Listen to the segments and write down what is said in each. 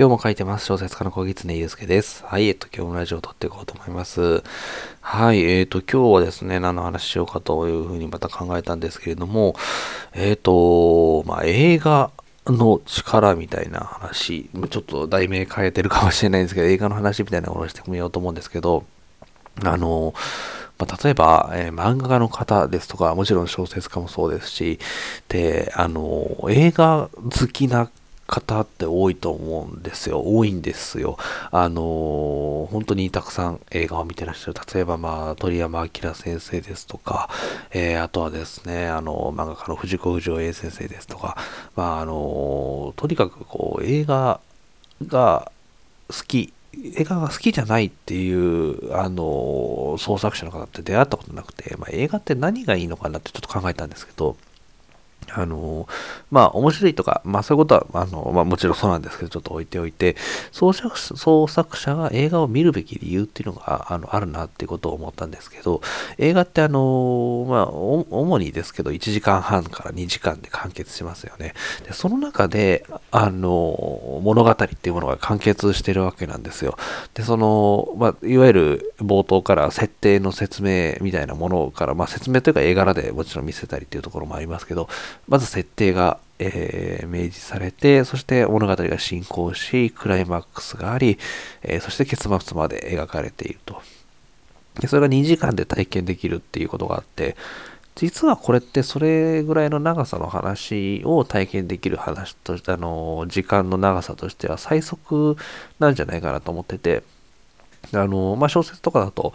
今日も書いてます。小説家の小狐祐介です。はい、えっと、今日もラジオを撮っていこうと思います。はい、えっと、今日はですね、何の話しようかというふうにまた考えたんですけれども、えっと、まあ、映画の力みたいな話、ちょっと題名変えてるかもしれないんですけど、映画の話みたいなものをしてみようと思うんですけど、あの、まあ、例えば、えー、漫画家の方ですとか、もちろん小説家もそうですし、で、あの、映画好きな方って多いと思うんですよ。多いんですよ。あのー、本当にたくさん映画を見てらっしゃる。例えば、まあ、鳥山明先生ですとか、えー、あとはですね、あの、漫画家の藤子不二雄 A 先生ですとか、まあ、あのー、とにかくこう、映画が好き、映画が好きじゃないっていう、あの創作者の方って出会ったことなくて、まあ、映画って何がいいのかなってちょっと考えたんですけど、あの、まあ、面白いとか、まあ、そういうことは、あの、まあ、もちろんそうなんですけど、ちょっと置いておいて、創作創作者が映画を見るべき理由っていうのが、あの、あるなっていうことを思ったんですけど、映画ってあの、まあ、主にですけど、1時間半から2時間で完結しますよね。で、その中で、あの、物語っていうものが完結してるわけなんですよ。で、その、まあ、いわゆる冒頭から設定の説明みたいなものから、まあ、説明というか絵柄でもちろん見せたりっていうところもありますけど、まず設定が、えー、明示されて、そして物語が進行し、クライマックスがあり、えー、そして結末まで描かれていると。でそれが2時間で体験できるっていうことがあって、実はこれってそれぐらいの長さの話を体験できる話として、あの、時間の長さとしては最速なんじゃないかなと思ってて、あの、まあ、小説とかだと、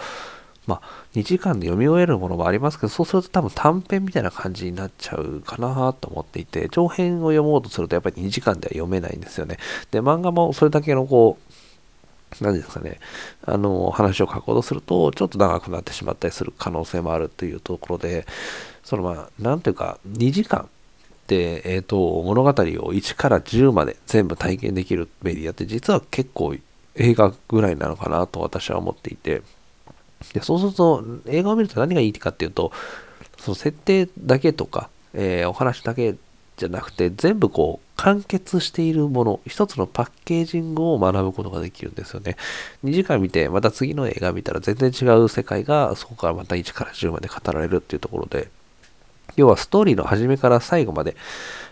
まあ、2時間で読み終えるものもありますけど、そうすると多分短編みたいな感じになっちゃうかなと思っていて、長編を読もうとするとやっぱり2時間では読めないんですよね。で、漫画もそれだけのこう、何ですかね、あの、話を書こうとすると、ちょっと長くなってしまったりする可能性もあるというところで、そのまあ、なんていうか、2時間で、えっ、ー、と、物語を1から10まで全部体験できるメディアって実は結構映画ぐらいなのかなと私は思っていて、でそうすると、映画を見ると何がいいかっていうと、その設定だけとか、えー、お話だけじゃなくて、全部こう、完結しているもの、一つのパッケージングを学ぶことができるんですよね。2時間見て、また次の映画見たら全然違う世界が、そこからまた1から10まで語られるっていうところで、要はストーリーの始めから最後まで、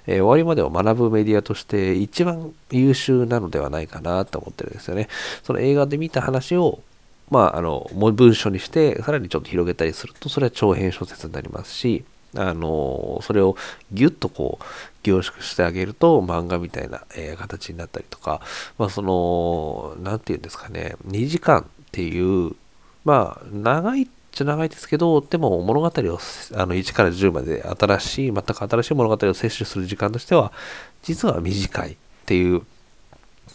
えー、終わりまでを学ぶメディアとして一番優秀なのではないかなと思ってるんですよね。その映画で見た話をまあ、あの、文章にして、さらにちょっと広げたりすると、それは長編小説になりますし、あの、それをギュッとこう、凝縮してあげると、漫画みたいな、えー、形になったりとか、まあ、その、なんていうんですかね、2時間っていう、まあ、長いっちゃ長いですけど、でも物語をあの1から10まで新しい、全く新しい物語を摂取する時間としては、実は短いっていう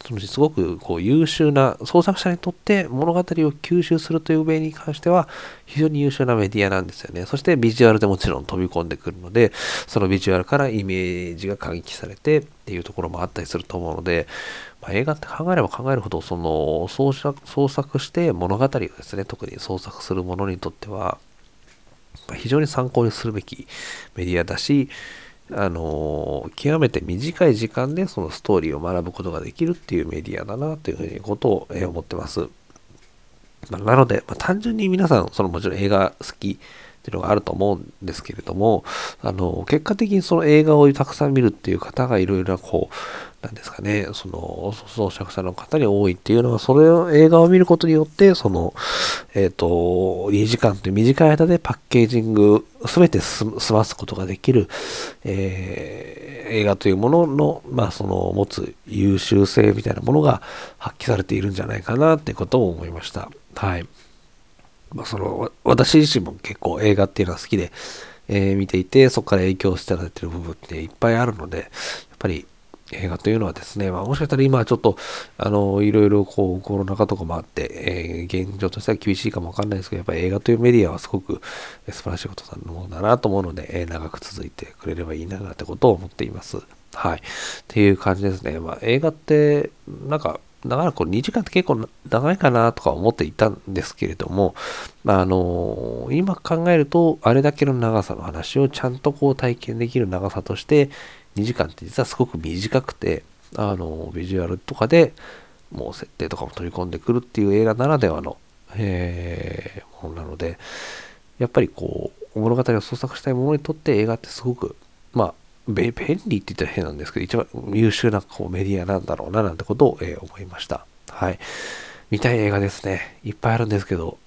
そのすごくこう優秀な創作者にとって物語を吸収するという上に関しては非常に優秀なメディアなんですよね。そしてビジュアルでもちろん飛び込んでくるので、そのビジュアルからイメージが過激されてっていうところもあったりすると思うので、まあ、映画って考えれば考えるほどその創作創作して物語をですね、特に創作する者にとっては非常に参考にするべきメディアだし、あの極めて短い時間でそのストーリーを学ぶことができるっていうメディアだなというふうにことを、え思ってます。まなので、まあ、単純に皆さん、そのもちろん映画好きっていうのがあると思うんですけれども、あの、結果的にその映画をたくさん見るっていう方がいろいろなこう、なんですかね、その、創作者の方に多いっていうのは、それを映画を見ることによって、その、えっ、ー、と、2時間という短い間でパッケージング、すべて済ますことができる、えー、映画というものの、まあ、その、持つ優秀性みたいなものが発揮されているんじゃないかなってことを思いました。はい。まあ、その、私自身も結構映画っていうのは好きで、えー、見ていて、そこから影響してられてる部分っていっぱいあるので、やっぱり映画というのはですね、まあ、もしかしたら今はちょっと、あの、いろいろこう、コロナ禍とかもあって、えー、現状としては厳しいかもわかんないですけど、やっぱり映画というメディアはすごく素晴らしいことなものだなと思うので、えー、長く続いてくれればいいなってことを思っています。はい。っていう感じですね。まあ、映画って、なんか、だからこれ2時間って結構長いかなとか思っていたんですけれども、あ、あの今考えるとあれだけの長さの話をちゃんとこう体験できる長さとして2時間って実はすごく短くてあの、ビジュアルとかでもう設定とかも取り込んでくるっていう映画ならではの、えー、ものなので、やっぱりこう、物語を創作したいものにとって映画ってすごく、まあ、便利って言ったら変なんですけど、一番優秀なこうメディアなんだろうななんてことを、えー、思いました。はい。見たい映画ですね。いっぱいあるんですけど、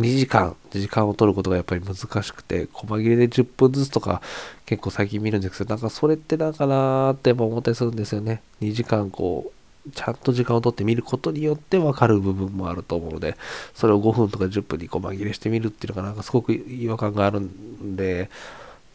2時間、時間を取ることがやっぱり難しくて、細切れで10分ずつとか結構最近見るんですけど、なんかそれってなんかなーってやっ思ったりするんですよね。2時間こう、ちゃんと時間を取って見ることによって分かる部分もあると思うので、それを5分とか10分に細切れしてみるっていうのがなんかすごく違和感があるんで、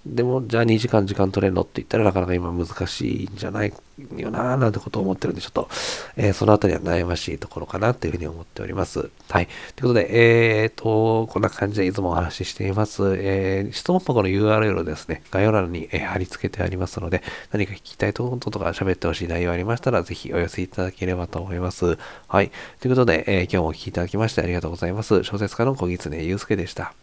でも、じゃあ2時間時間取れんのって言ったらなかなか今難しいんじゃないよななんてことを思ってるんで、ちょっと、えー、そのあたりは悩ましいところかなというふうに思っております。はい。ということで、えーと、こんな感じでいつもお話ししています。えー、質問箱の URL をですね、概要欄に、えー、貼り付けてありますので、何か聞きたいとこととか喋ってほしい内容ありましたら、ぜひお寄せいただければと思います。はい。ということで、えー、今日もお聴きいただきましてありがとうございます。小説家の小狐祐介でした。